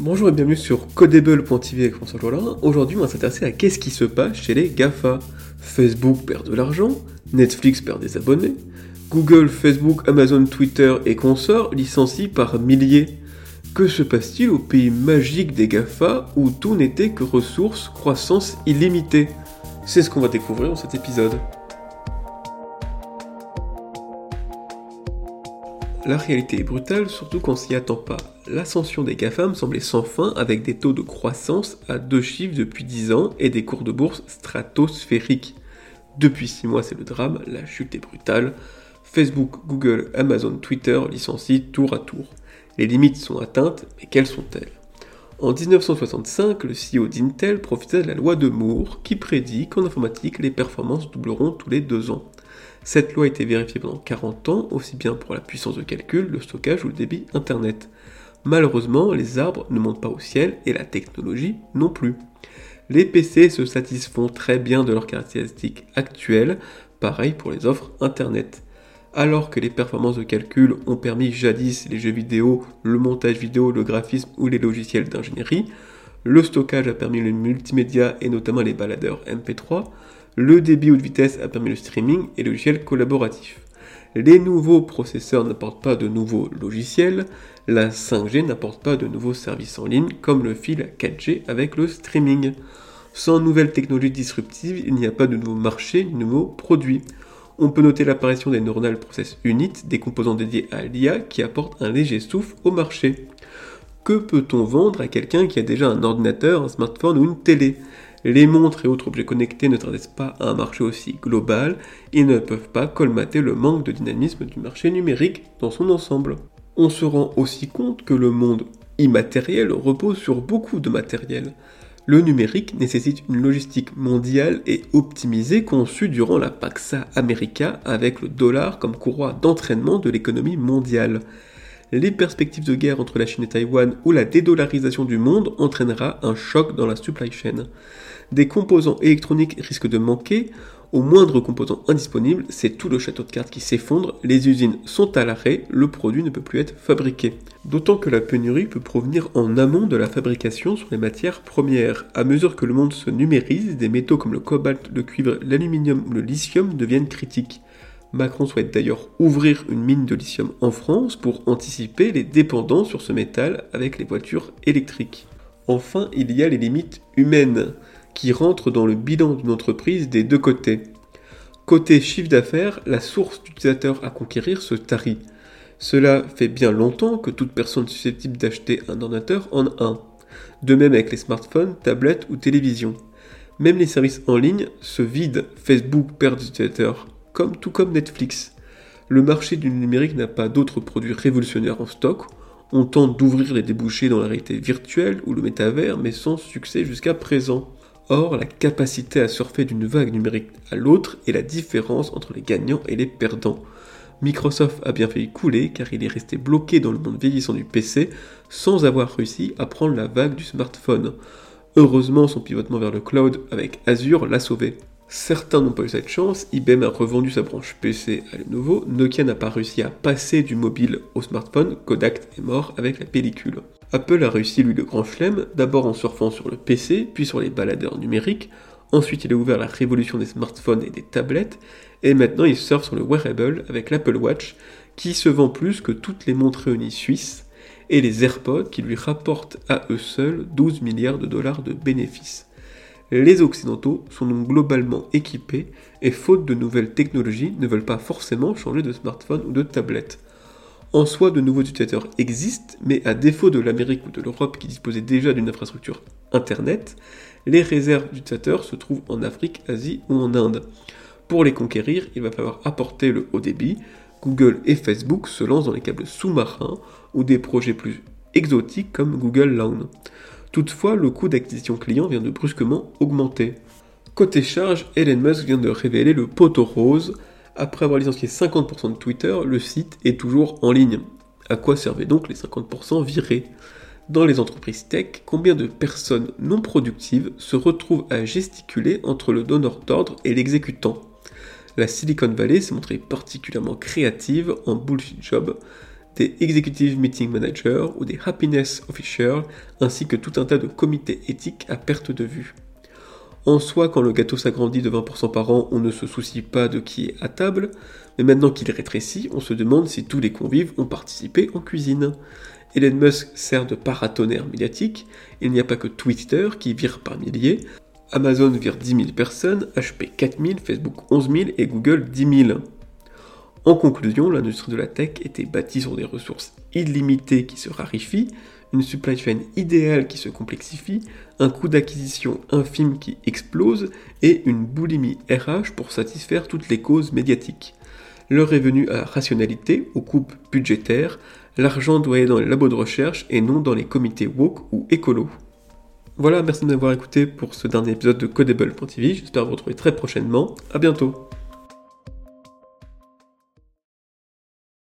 Bonjour et bienvenue sur Codable.tv avec François Jolin. Aujourd'hui, on va s'intéresser à qu'est-ce qui se passe chez les GAFA. Facebook perd de l'argent, Netflix perd des abonnés, Google, Facebook, Amazon, Twitter et consorts licencient par milliers. Que se passe-t-il au pays magique des GAFA où tout n'était que ressources, croissance illimitée? C'est ce qu'on va découvrir dans cet épisode. La réalité est brutale, surtout quand on s'y attend pas. L'ascension des GAFAM semblait sans fin avec des taux de croissance à deux chiffres depuis 10 ans et des cours de bourse stratosphériques. Depuis 6 mois, c'est le drame, la chute est brutale. Facebook, Google, Amazon, Twitter licencient tour à tour. Les limites sont atteintes, mais quelles sont-elles? En 1965, le CEO d'Intel profitait de la loi de Moore qui prédit qu'en informatique, les performances doubleront tous les deux ans. Cette loi a été vérifiée pendant 40 ans, aussi bien pour la puissance de calcul, le stockage ou le débit Internet. Malheureusement, les arbres ne montent pas au ciel et la technologie non plus. Les PC se satisfont très bien de leurs caractéristiques actuelles, pareil pour les offres Internet. Alors que les performances de calcul ont permis jadis les jeux vidéo, le montage vidéo, le graphisme ou les logiciels d'ingénierie, le stockage a permis le multimédia et notamment les baladeurs MP3, le débit haute vitesse a permis le streaming et le logiciel collaboratif. Les nouveaux processeurs n'apportent pas de nouveaux logiciels, la 5G n'apporte pas de nouveaux services en ligne comme le fil 4G avec le streaming. Sans nouvelles technologies disruptives, il n'y a pas de nouveaux marchés de nouveaux produits. On peut noter l'apparition des neuronal process unit, des composants dédiés à l'IA qui apportent un léger souffle au marché. Que peut-on vendre à quelqu'un qui a déjà un ordinateur, un smartphone ou une télé? Les montres et autres objets connectés ne traversent pas un marché aussi global et ne peuvent pas colmater le manque de dynamisme du marché numérique dans son ensemble. On se rend aussi compte que le monde immatériel repose sur beaucoup de matériel. Le numérique nécessite une logistique mondiale et optimisée conçue durant la Paxa America avec le dollar comme courroie d'entraînement de l'économie mondiale les perspectives de guerre entre la Chine et Taïwan ou la dédollarisation du monde entraînera un choc dans la supply chain. Des composants électroniques risquent de manquer, au moindre composant indisponible, c'est tout le château de cartes qui s'effondre, les usines sont à l'arrêt, le produit ne peut plus être fabriqué. D'autant que la pénurie peut provenir en amont de la fabrication sur les matières premières. À mesure que le monde se numérise, des métaux comme le cobalt, le cuivre, l'aluminium ou le lithium deviennent critiques. Macron souhaite d'ailleurs ouvrir une mine de lithium en France pour anticiper les dépendances sur ce métal avec les voitures électriques. Enfin, il y a les limites humaines qui rentrent dans le bilan d'une entreprise des deux côtés. Côté chiffre d'affaires, la source d'utilisateurs à conquérir se tarit. Cela fait bien longtemps que toute personne susceptible d'acheter un ordinateur en a un. De même avec les smartphones, tablettes ou télévisions. Même les services en ligne se vident, Facebook perd des utilisateurs, comme tout comme Netflix. Le marché du numérique n'a pas d'autres produits révolutionnaires en stock. On tente d'ouvrir les débouchés dans la réalité virtuelle ou le métavers, mais sans succès jusqu'à présent. Or, la capacité à surfer d'une vague numérique à l'autre est la différence entre les gagnants et les perdants. Microsoft a bien failli couler car il est resté bloqué dans le monde vieillissant du PC sans avoir réussi à prendre la vague du smartphone. Heureusement, son pivotement vers le cloud avec Azure l'a sauvé. Certains n'ont pas eu cette chance, IBM a revendu sa branche PC à Lenovo, Nokia n'a pas réussi à passer du mobile au smartphone, Kodak est mort avec la pellicule. Apple a réussi lui le grand chelem, d'abord en surfant sur le PC, puis sur les baladeurs numériques, ensuite il a ouvert la révolution des smartphones et des tablettes, et maintenant il surfe sur le wearable avec l'Apple Watch, qui se vend plus que toutes les montres réunies suisses, et les AirPods qui lui rapportent à eux seuls 12 milliards de dollars de bénéfices. Les Occidentaux sont donc globalement équipés et faute de nouvelles technologies ne veulent pas forcément changer de smartphone ou de tablette. En soi, de nouveaux utilisateurs existent, mais à défaut de l'Amérique ou de l'Europe qui disposaient déjà d'une infrastructure Internet, les réserves d'utilisateurs se trouvent en Afrique, Asie ou en Inde. Pour les conquérir, il va falloir apporter le haut débit. Google et Facebook se lancent dans les câbles sous-marins ou des projets plus exotiques comme Google LAN. Toutefois, le coût d'acquisition client vient de brusquement augmenter. Côté charge, Elon Musk vient de révéler le poteau rose. Après avoir licencié 50% de Twitter, le site est toujours en ligne. À quoi servaient donc les 50% virés? Dans les entreprises tech, combien de personnes non productives se retrouvent à gesticuler entre le donneur d'ordre et l'exécutant? La Silicon Valley s'est montrée particulièrement créative en bullshit job. Des Executive Meeting Managers ou des Happiness Officers, ainsi que tout un tas de comités éthiques à perte de vue. En soi, quand le gâteau s'agrandit de 20% par an, on ne se soucie pas de qui est à table, mais maintenant qu'il rétrécit, on se demande si tous les convives ont participé en cuisine. Elon Musk sert de paratonnerre médiatique, il n'y a pas que Twitter qui vire par milliers, Amazon vire 10 000 personnes, HP 4 000, Facebook 11 000 et Google 10 000. En conclusion, l'industrie de la tech était bâtie sur des ressources illimitées qui se raréfient, une supply chain idéale qui se complexifie, un coût d'acquisition infime qui explose et une boulimie RH pour satisfaire toutes les causes médiatiques. L'heure est venue à rationalité, aux coupes budgétaires, l'argent doit aller dans les labos de recherche et non dans les comités woke ou écolo. Voilà, merci de m'avoir écouté pour ce dernier épisode de Codable.tv, j'espère vous retrouver très prochainement, à bientôt